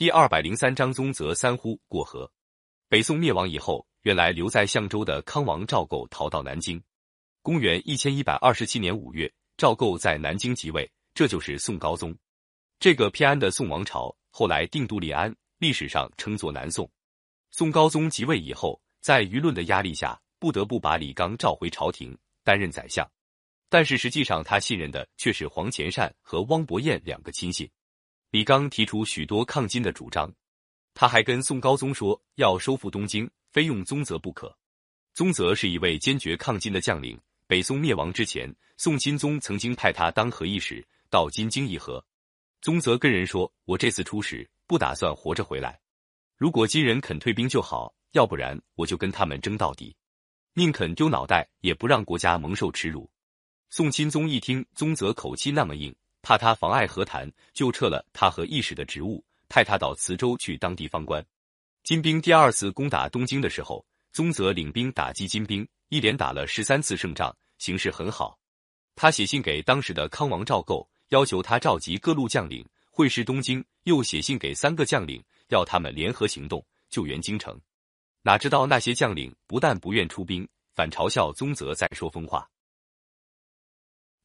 第二百零三章，宗泽三呼过河。北宋灭亡以后，原来留在相州的康王赵构逃到南京。公元一千一百二十七年五月，赵构在南京即位，这就是宋高宗。这个偏安的宋王朝后来定都临安，历史上称作南宋。宋高宗即位以后，在舆论的压力下，不得不把李纲召回朝廷担任宰相。但是实际上，他信任的却是黄潜善和汪伯彦两个亲信。李纲提出许多抗金的主张，他还跟宋高宗说要收复东京，非用宗泽不可。宗泽是一位坚决抗金的将领。北宋灭亡之前，宋钦宗曾经派他当和议使到金京议和。宗泽跟人说：“我这次出使不打算活着回来，如果金人肯退兵就好，要不然我就跟他们争到底，宁肯丢脑袋也不让国家蒙受耻辱。”宋钦宗一听宗泽口气那么硬。怕他妨碍和谈，就撤了他和义使的职务，派他到磁州去当地方官。金兵第二次攻打东京的时候，宗泽领兵打击金兵，一连打了十三次胜仗，形势很好。他写信给当时的康王赵构，要求他召集各路将领会师东京，又写信给三个将领，要他们联合行动救援京城。哪知道那些将领不但不愿出兵，反嘲笑宗泽在说疯话。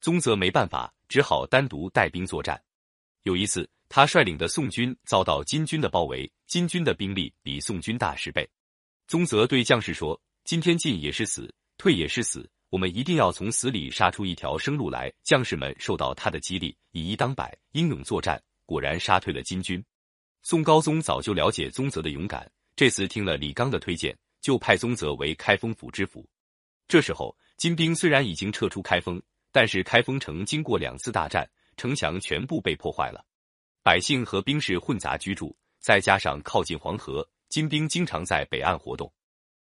宗泽没办法。只好单独带兵作战。有一次，他率领的宋军遭到金军的包围，金军的兵力比宋军大十倍。宗泽对将士说：“今天进也是死，退也是死，我们一定要从死里杀出一条生路来。”将士们受到他的激励，以一当百，英勇作战，果然杀退了金军。宋高宗早就了解宗泽的勇敢，这次听了李纲的推荐，就派宗泽为开封府知府。这时候，金兵虽然已经撤出开封。但是开封城经过两次大战，城墙全部被破坏了，百姓和兵士混杂居住，再加上靠近黄河，金兵经常在北岸活动，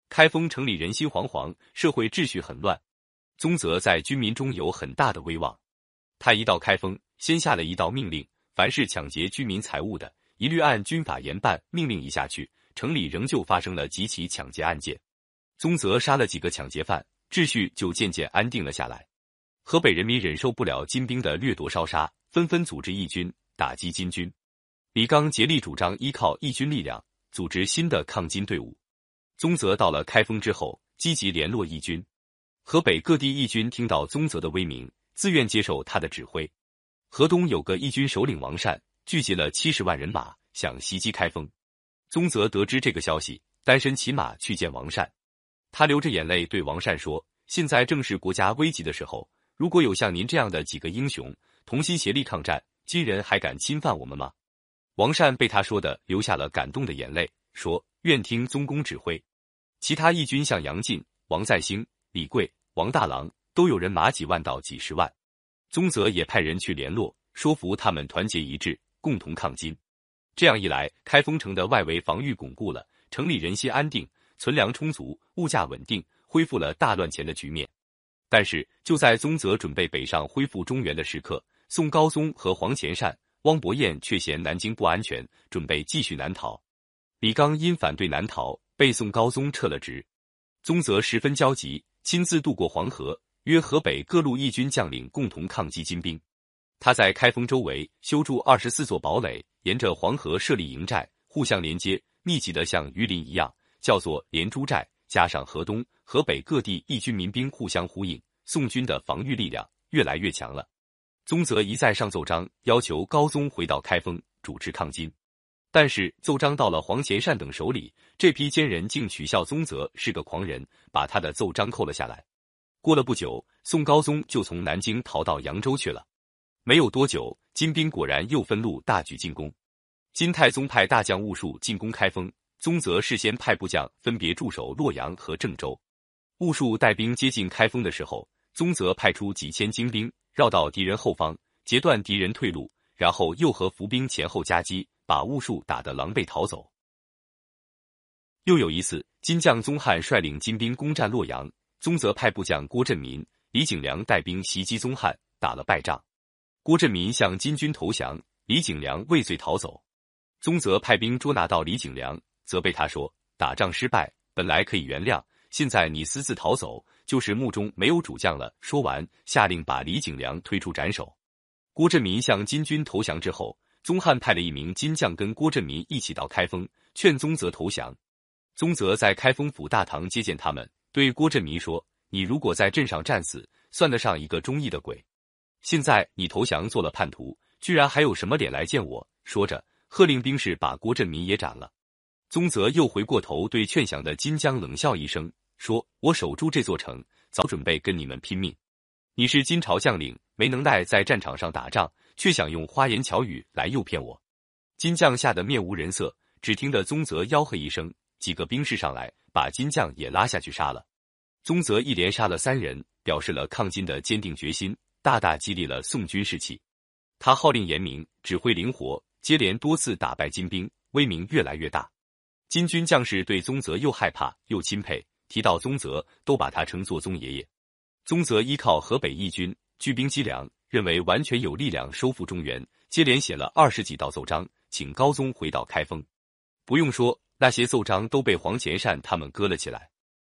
开封城里人心惶惶，社会秩序很乱。宗泽在军民中有很大的威望，他一到开封，先下了一道命令：凡是抢劫居民财物的，一律按军法严办。命令一下去，城里仍旧发生了几起抢劫案件。宗泽杀了几个抢劫犯，秩序就渐渐安定了下来。河北人民忍受不了金兵的掠夺烧杀，纷纷组织义军打击金军。李纲竭力主张依靠义军力量组织新的抗金队伍。宗泽到了开封之后，积极联络义军。河北各地义军听到宗泽的威名，自愿接受他的指挥。河东有个义军首领王善，聚集了七十万人马，想袭击开封。宗泽得知这个消息，单身骑马去见王善。他流着眼泪对王善说：“现在正是国家危急的时候。”如果有像您这样的几个英雄同心协力抗战，金人还敢侵犯我们吗？王善被他说的流下了感动的眼泪，说：“愿听宗公指挥。”其他义军像杨进、王再兴、李贵、王大郎都有人马几万到几十万。宗泽也派人去联络，说服他们团结一致，共同抗金。这样一来，开封城的外围防御巩固了，城里人心安定，存粮充足，物价稳定，恢复了大乱前的局面。但是就在宗泽准备北上恢复中原的时刻，宋高宗和黄潜善、汪伯彦却嫌南京不安全，准备继续南逃。李纲因反对南逃，被宋高宗撤了职。宗泽十分焦急，亲自渡过黄河，约河北各路义军将领共同抗击金兵。他在开封周围修筑二十四座堡垒，沿着黄河设立营寨，互相连接，密集的像鱼鳞一样，叫做连珠寨。加上河东、河北各地义军民兵互相呼应，宋军的防御力量越来越强了。宗泽一再上奏章，要求高宗回到开封主持抗金。但是奏章到了黄潜善等手里，这批奸人竟取笑宗泽是个狂人，把他的奏章扣了下来。过了不久，宋高宗就从南京逃到扬州去了。没有多久，金兵果然又分路大举进攻。金太宗派大将兀术进攻开封。宗泽事先派部将分别驻守洛阳和郑州。兀术带兵接近开封的时候，宗泽派出几千精兵绕到敌人后方，截断敌人退路，然后又和伏兵前后夹击，把兀术打得狼狈逃走。又有一次，金将宗翰率领金兵攻占洛阳，宗泽派部将郭振民、李景良带兵袭击宗翰，打了败仗。郭振民向金军投降，李景良畏罪逃走。宗泽派兵捉拿到李景良。责备他说：“打仗失败本来可以原谅，现在你私自逃走，就是墓中没有主将了。”说完，下令把李景良推出斩首。郭振民向金军投降之后，宗翰派了一名金将跟郭振民一起到开封，劝宗泽投降。宗泽在开封府大堂接见他们，对郭振民说：“你如果在镇上战死，算得上一个忠义的鬼。现在你投降做了叛徒，居然还有什么脸来见我？”说着，喝令兵士把郭振民也斩了。宗泽又回过头对劝降的金将冷笑一声，说：“我守住这座城，早准备跟你们拼命。你是金朝将领，没能耐在战场上打仗，却想用花言巧语来诱骗我。”金将吓得面无人色，只听得宗泽吆喝一声。几个兵士上来，把金将也拉下去杀了。宗泽一连杀了三人，表示了抗金的坚定决心，大大激励了宋军士气。他号令严明，指挥灵活，接连多次打败金兵，威名越来越大。金军将士对宗泽又害怕又钦佩，提到宗泽都把他称作宗爷爷。宗泽依靠河北义军聚兵积粮，认为完全有力量收复中原，接连写了二十几道奏章，请高宗回到开封。不用说。那些奏章都被黄潜善他们割了起来。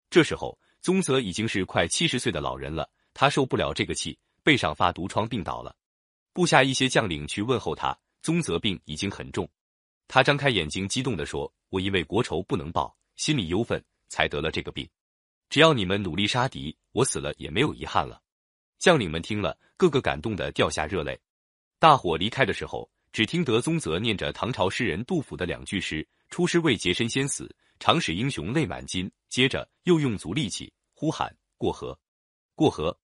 这时候，宗泽已经是快七十岁的老人了，他受不了这个气，背上发毒疮病倒了。部下一些将领去问候他，宗泽病已经很重。他张开眼睛，激动地说：“我因为国仇不能报，心里忧愤，才得了这个病。只要你们努力杀敌，我死了也没有遗憾了。”将领们听了，个个感动的掉下热泪。大伙离开的时候，只听得宗泽念着唐朝诗人杜甫的两句诗。出师未捷身先死，常使英雄泪满襟。接着又用足力气呼喊：“过河，过河，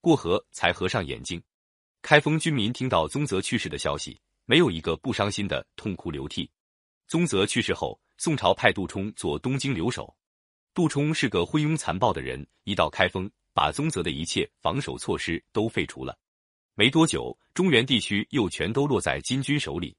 过河！”才合上眼睛。开封军民听到宗泽去世的消息，没有一个不伤心的，痛哭流涕。宗泽去世后，宋朝派杜充做东京留守。杜充是个昏庸残暴的人，一到开封，把宗泽的一切防守措施都废除了。没多久，中原地区又全都落在金军手里。